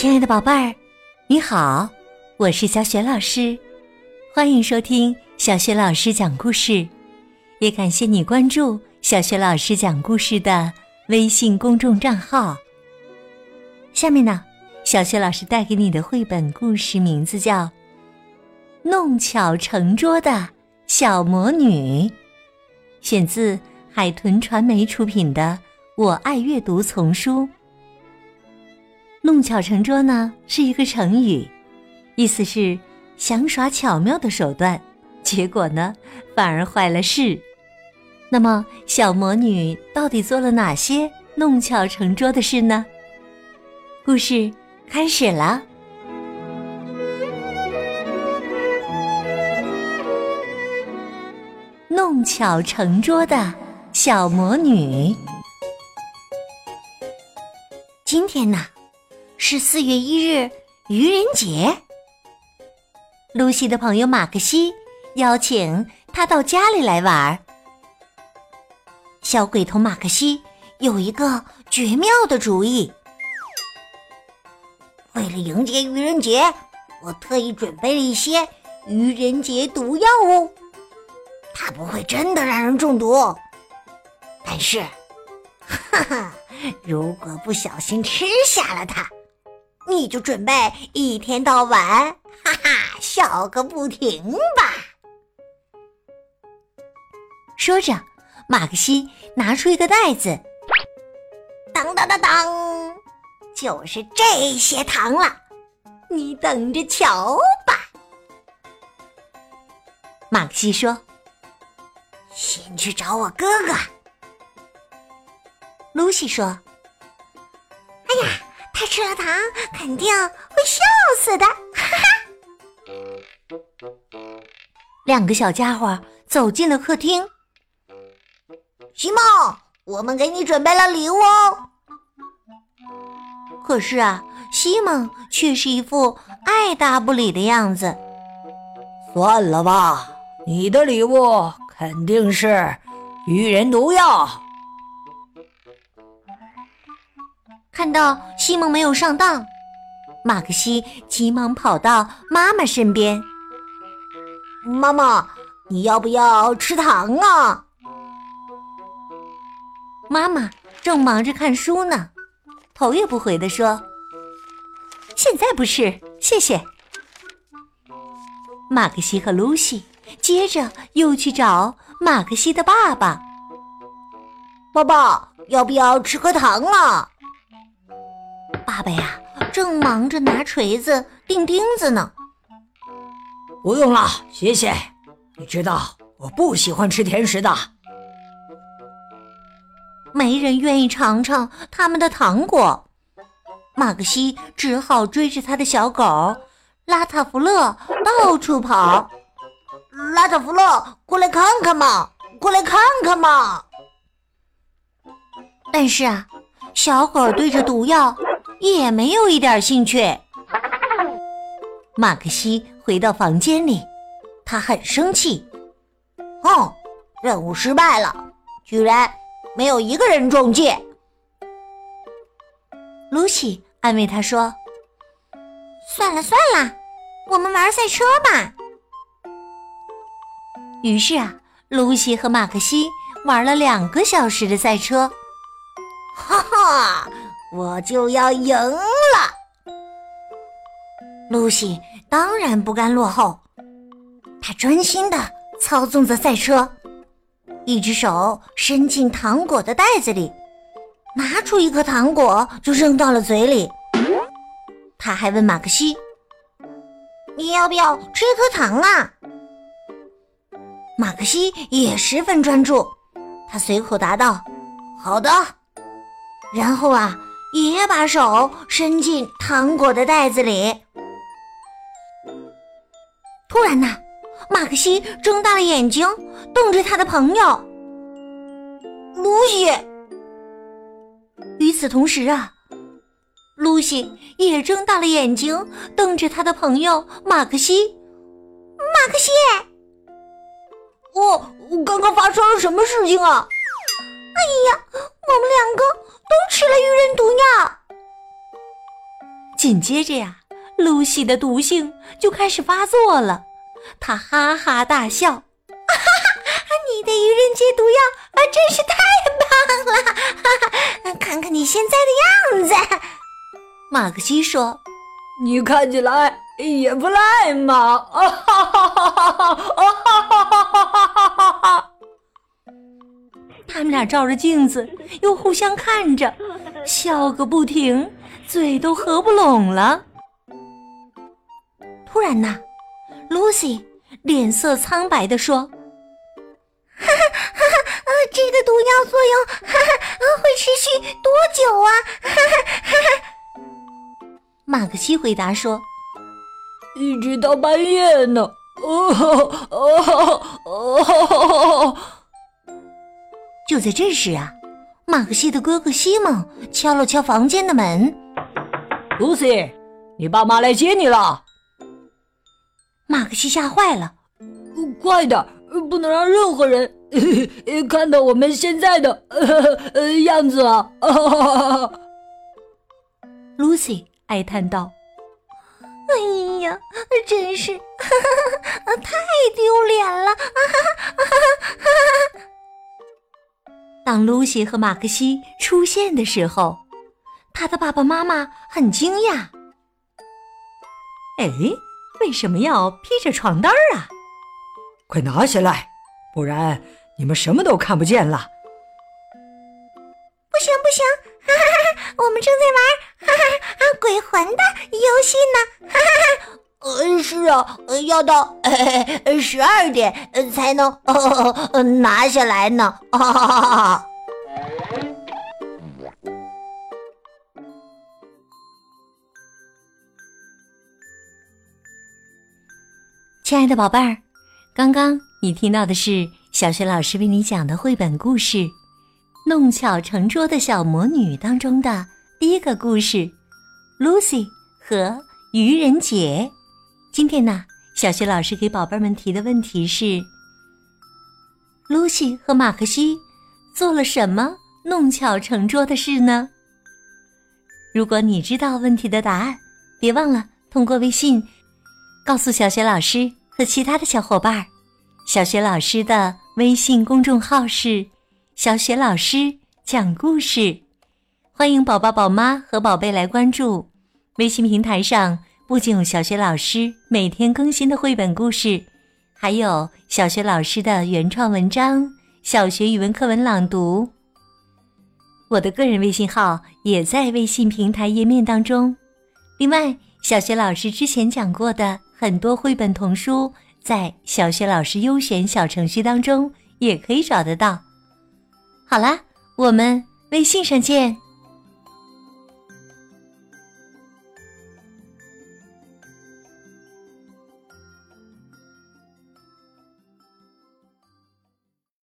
亲爱的宝贝儿，你好，我是小雪老师，欢迎收听小雪老师讲故事，也感谢你关注小雪老师讲故事的微信公众账号。下面呢，小雪老师带给你的绘本故事名字叫《弄巧成拙的小魔女》，选自海豚传媒出品的《我爱阅读》丛书。弄巧成拙呢是一个成语，意思是想耍巧妙的手段，结果呢反而坏了事。那么小魔女到底做了哪些弄巧成拙的事呢？故事开始了。弄巧成拙的小魔女，今天呢？是四月一日，愚人节。露西的朋友马克西邀请他到家里来玩。小鬼头马克西有一个绝妙的主意。为了迎接愚人节，我特意准备了一些愚人节毒药哦。它不会真的让人中毒，但是，哈哈，如果不小心吃下了它。你就准备一天到晚 哈哈笑个不停吧。说着，马克西拿出一个袋子，当当当当，就是这些糖了，你等着瞧吧。马克西说：“先去找我哥哥。”露西说：“。”他吃了糖，肯定会笑死的！哈哈。两个小家伙走进了客厅。西蒙，我们给你准备了礼物哦。可是啊，西蒙却是一副爱答不理的样子。算了吧，你的礼物肯定是愚人毒药。看到西蒙没有上当，马克西急忙跑到妈妈身边。妈妈，你要不要吃糖啊？妈妈正忙着看书呢，头也不回的说：“现在不是，谢谢。”马克西和露西接着又去找马克西的爸爸。爸爸，要不要吃颗糖啊？爸爸呀，正忙着拿锤子钉钉子呢。不用了，谢谢。你知道我不喜欢吃甜食的。没人愿意尝尝他们的糖果。马克西只好追着他的小狗拉塔弗勒到处跑。拉塔弗勒，过来看看嘛，过来看看嘛。但是啊，小狗对着毒药。也没有一点兴趣。马克西回到房间里，他很生气。哦，任务失败了，居然没有一个人中箭。露西安慰他说：“算了算了，我们玩赛车吧。”于是啊，露西和马克西玩了两个小时的赛车。哈哈。我就要赢了！露西当然不甘落后，她专心的操纵着赛车，一只手伸进糖果的袋子里，拿出一颗糖果就扔到了嘴里。他还问马克西：“你要不要吃一颗糖啊？”马克西也十分专注，他随口答道：“好的。”然后啊。也把手伸进糖果的袋子里。突然呢，马克西睁大了眼睛，瞪着他的朋友露西。与此同时啊，露西也睁大了眼睛，瞪着他的朋友马克西。马克西，哦，刚刚发生了什么事情啊？哎呀，我们两个都吃了。紧接着呀，露西的毒性就开始发作了，她哈哈大笑：“哈哈，你的愚人节毒药啊，真是太棒了！哈哈，看看你现在的样子。”马克西说：“你看起来也不赖嘛！”啊哈哈哈哈哈！啊哈哈哈哈哈！他们俩照着镜子，又互相看着，笑个不停，嘴都合不拢了。突然呐，Lucy 脸色苍白的说：“ 哈哈哈哈！这个毒药作用哈哈 会持续多久啊？”哈哈哈哈。马克西回答说：“一直到半夜呢。”哦哦哦！就在这时啊，马克西的哥哥西蒙敲了敲房间的门。“Lucy，你爸妈来接你了。”马克西吓坏了，“快点，不能让任何人看到我们现在的样子啊！” Lucy。哀叹道：“哎呀，真是 太丢脸了！” 当露西和马克西出现的时候，他的爸爸妈妈很惊讶。“哎，为什么要披着床单啊？”“快拿下来，不然你们什么都看不见了。”“不行，不行，哈哈哈我们正在玩哈哈哈。”鬼魂的游戏呢？哈哈哈！呃，是啊，要到 十二点才能 拿下来呢。哈哈哈亲爱的宝贝儿，刚刚你听到的是小学老师为你讲的绘本故事《弄巧成拙的小魔女》当中的第一个故事。Lucy 和愚人节，今天呢，小学老师给宝贝们提的问题是：Lucy 和马克西做了什么弄巧成拙的事呢？如果你知道问题的答案，别忘了通过微信告诉小学老师和其他的小伙伴。小学老师的微信公众号是“小学老师讲故事”。欢迎宝宝、宝妈和宝贝来关注微信平台上，不仅有小学老师每天更新的绘本故事，还有小学老师的原创文章、小学语文课文朗读。我的个人微信号也在微信平台页面当中。另外，小学老师之前讲过的很多绘本童书，在小学老师优选小程序当中也可以找得到。好啦，我们微信上见。